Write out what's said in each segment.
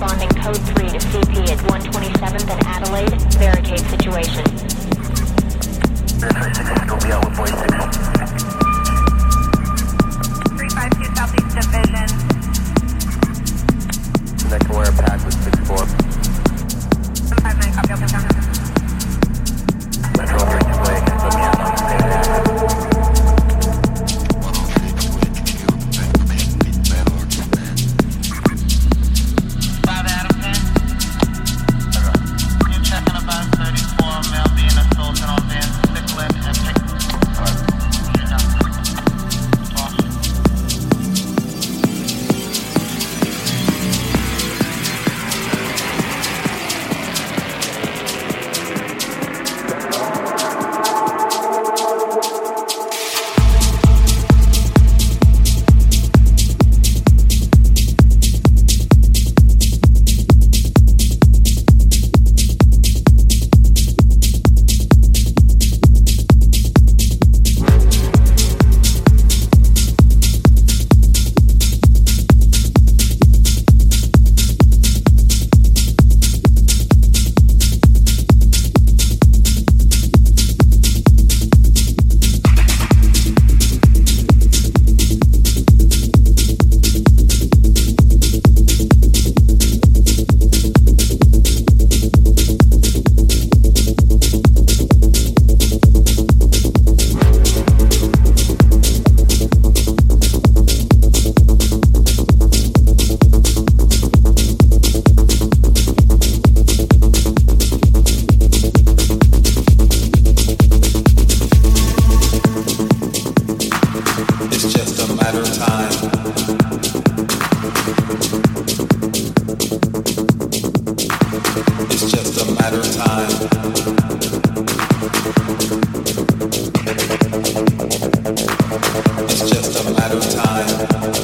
responding code 3 to CP at 127th and Adelaide. Barricade situation. Three five two Southeast Division. Connect pack was 6-4. 159 copy, open down. time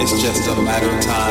It's just a matter of time.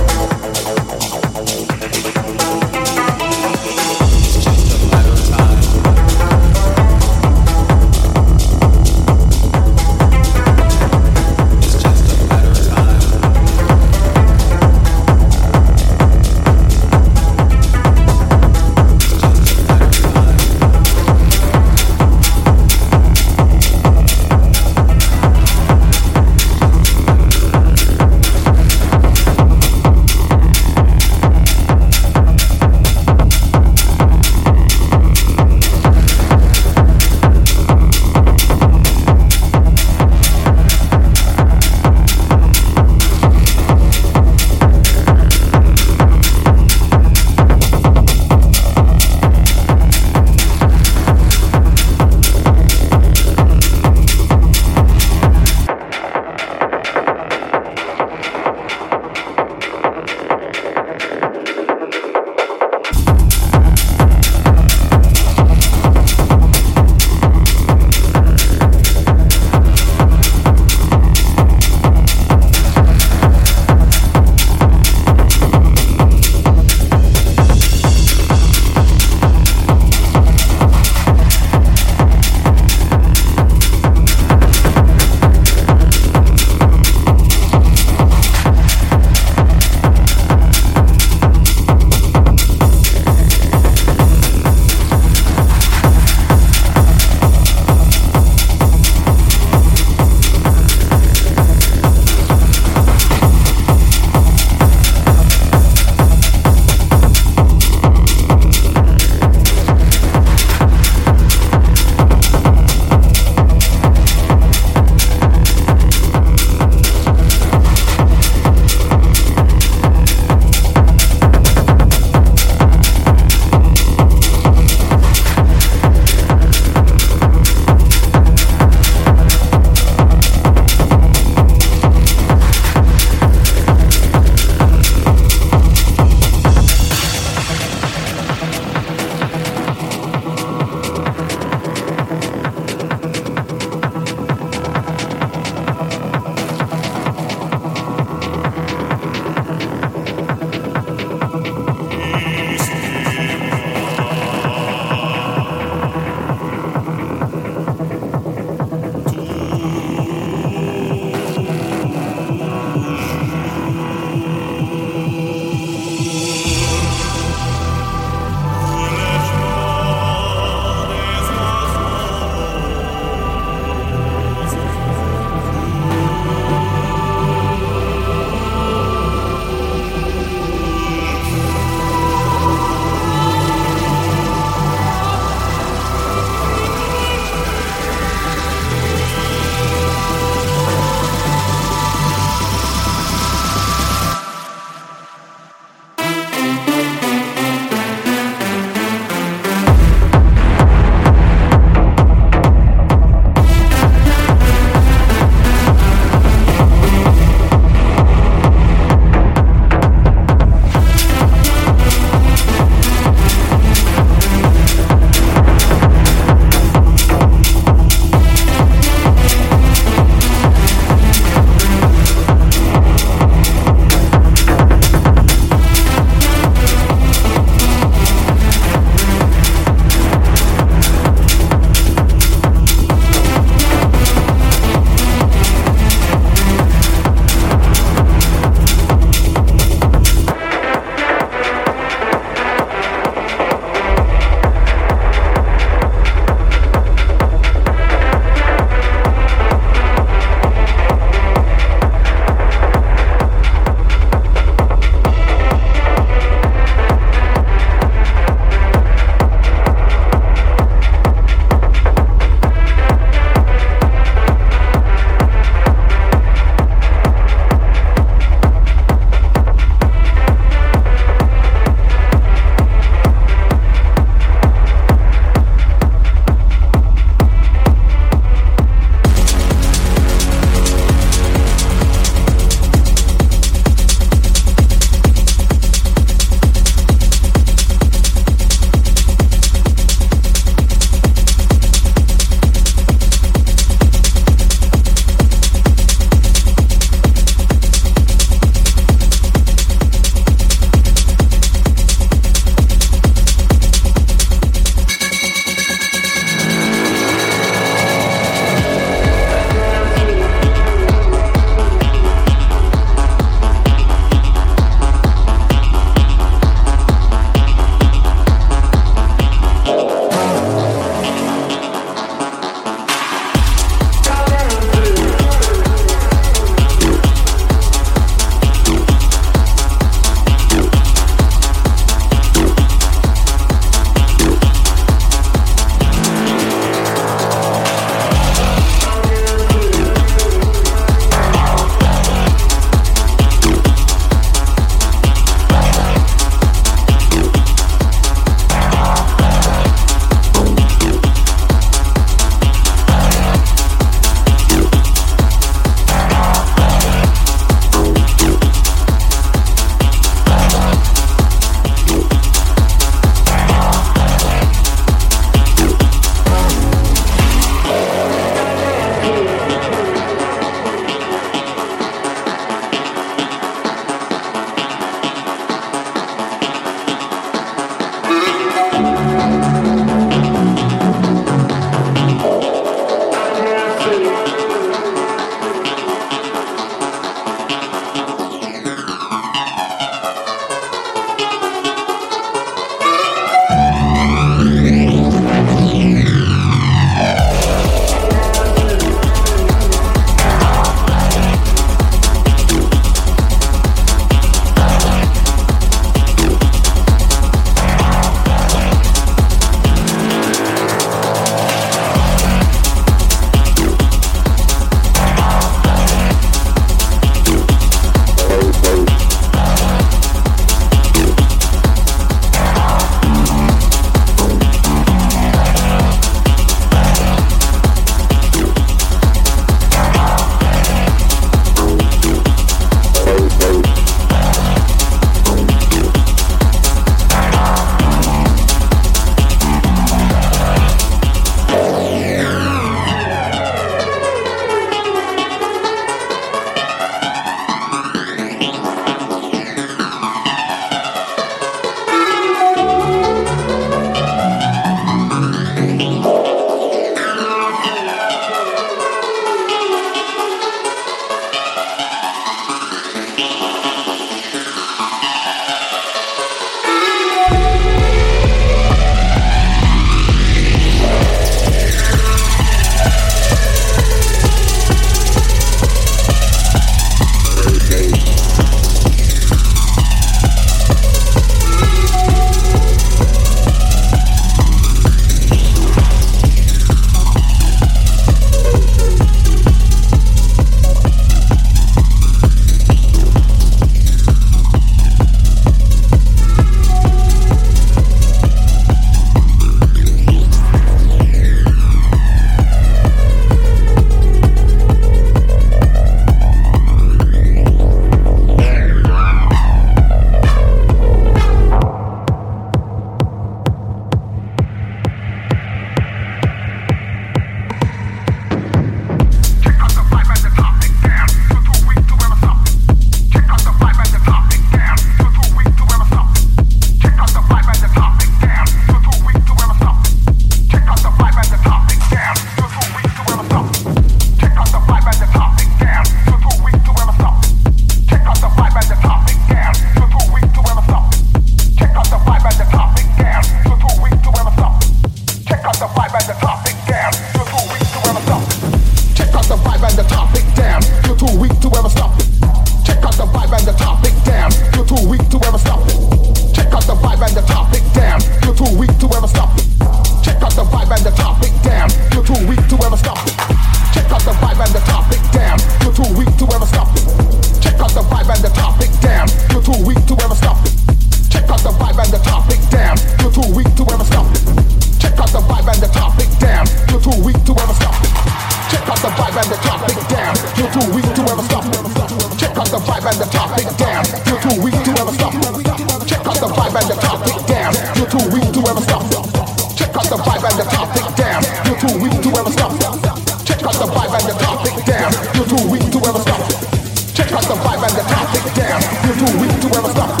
ever stop.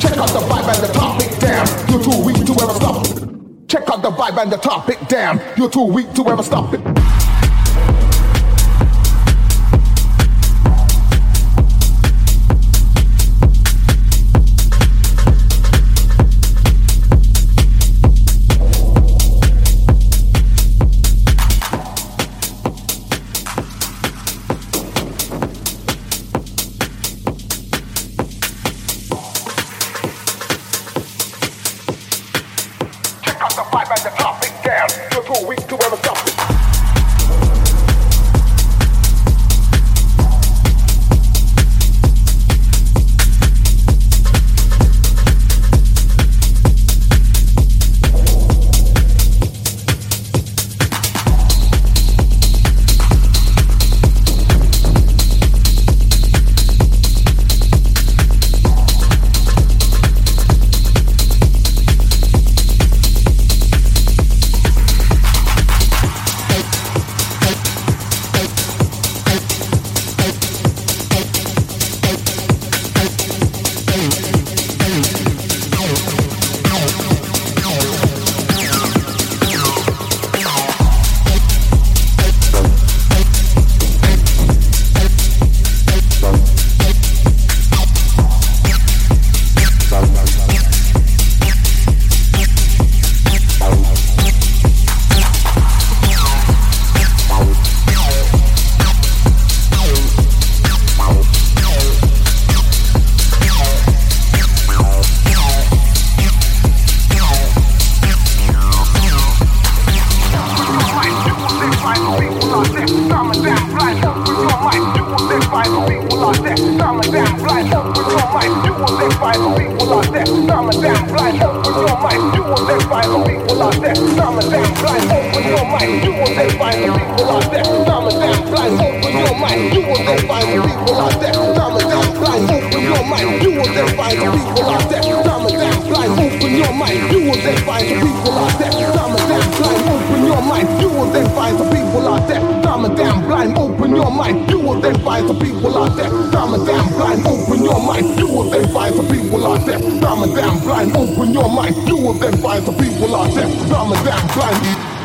Check out the vibe and the topic, damn. You're too weak to ever stop. Check out the vibe and the topic, damn. You're too weak to ever stop it. your mind. You will then find people out there. Dumb and damn blind, open your mind. You will then the people out there. Dumb and damn blind, open your mind. You will then the people out there. Dumb and damn blind.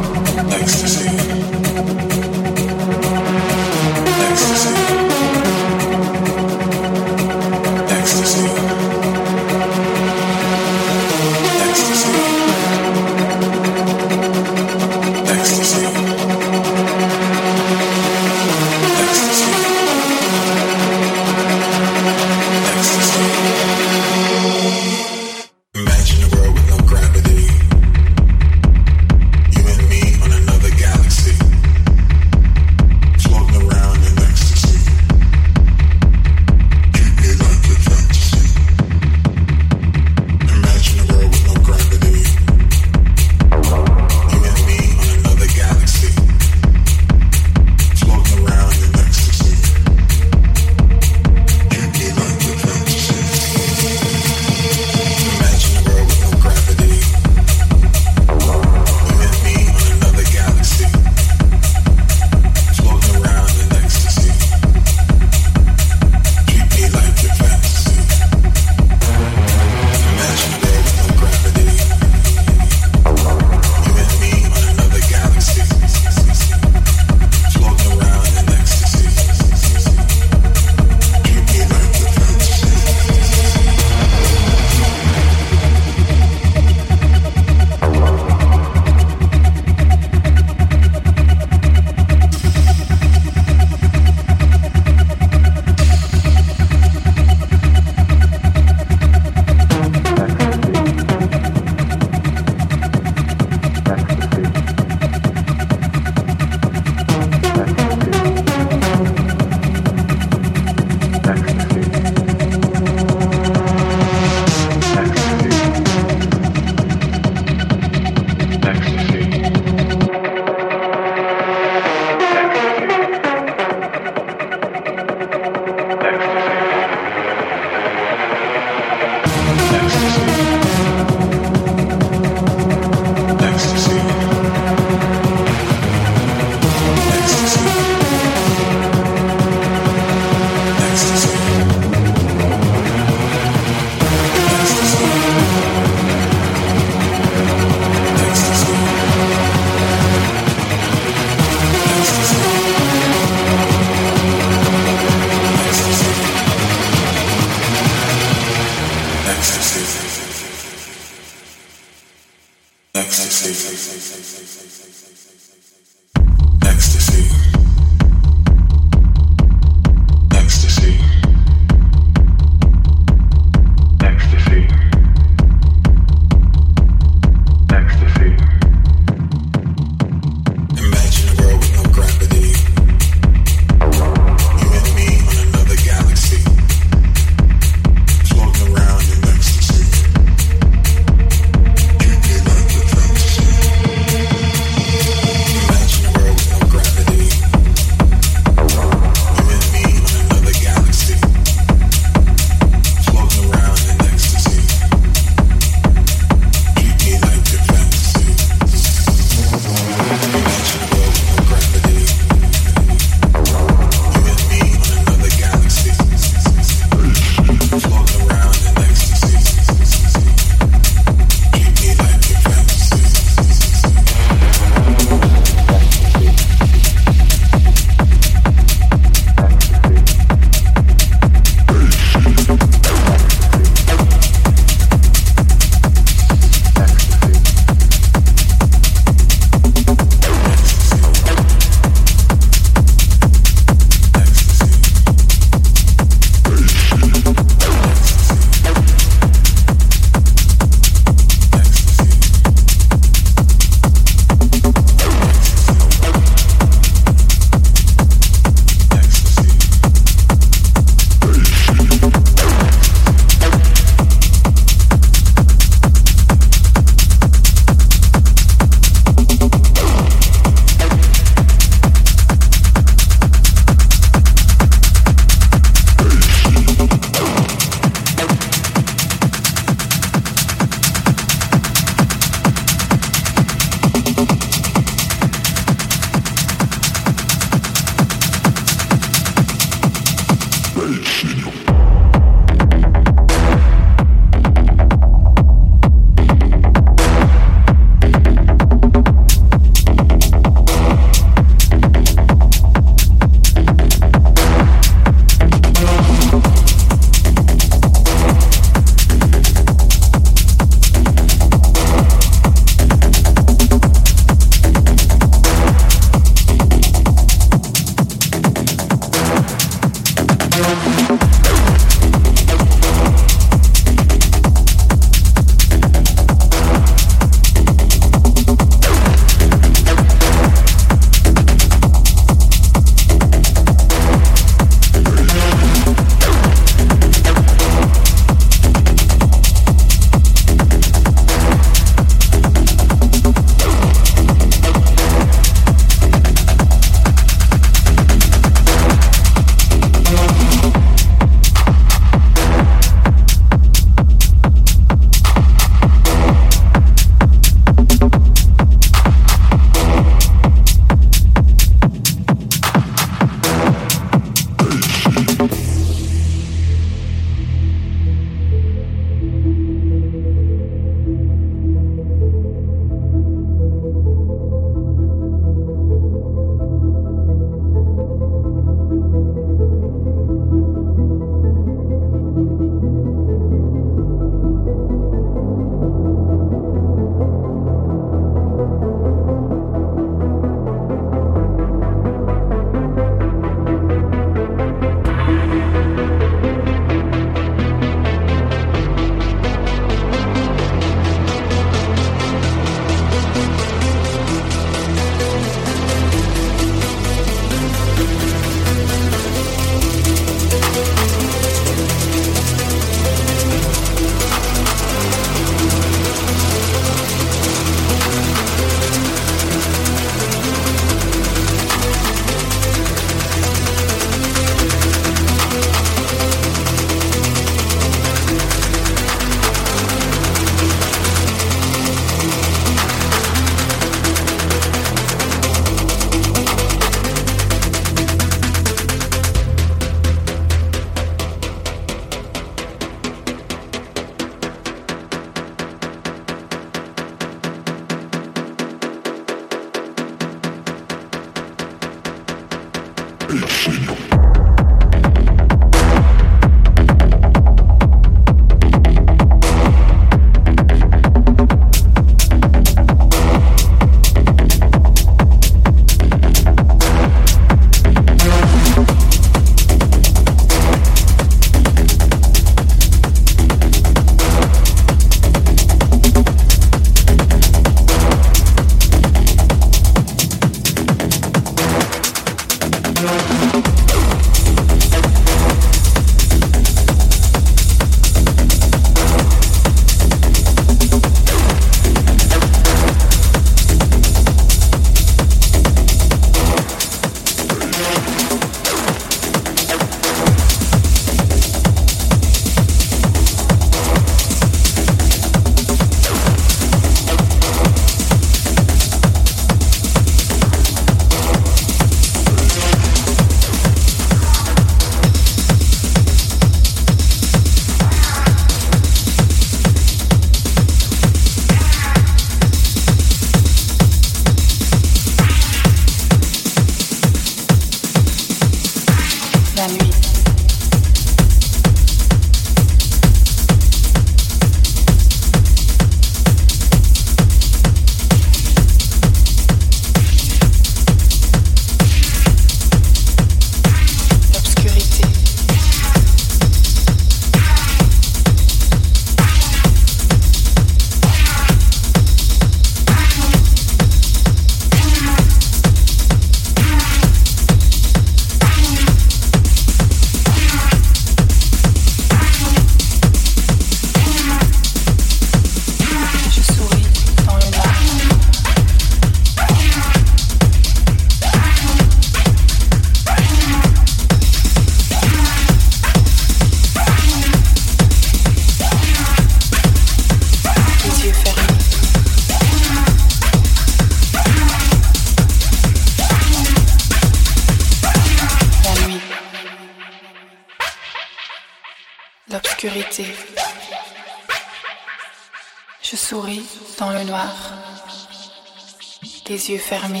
Les yeux fermés.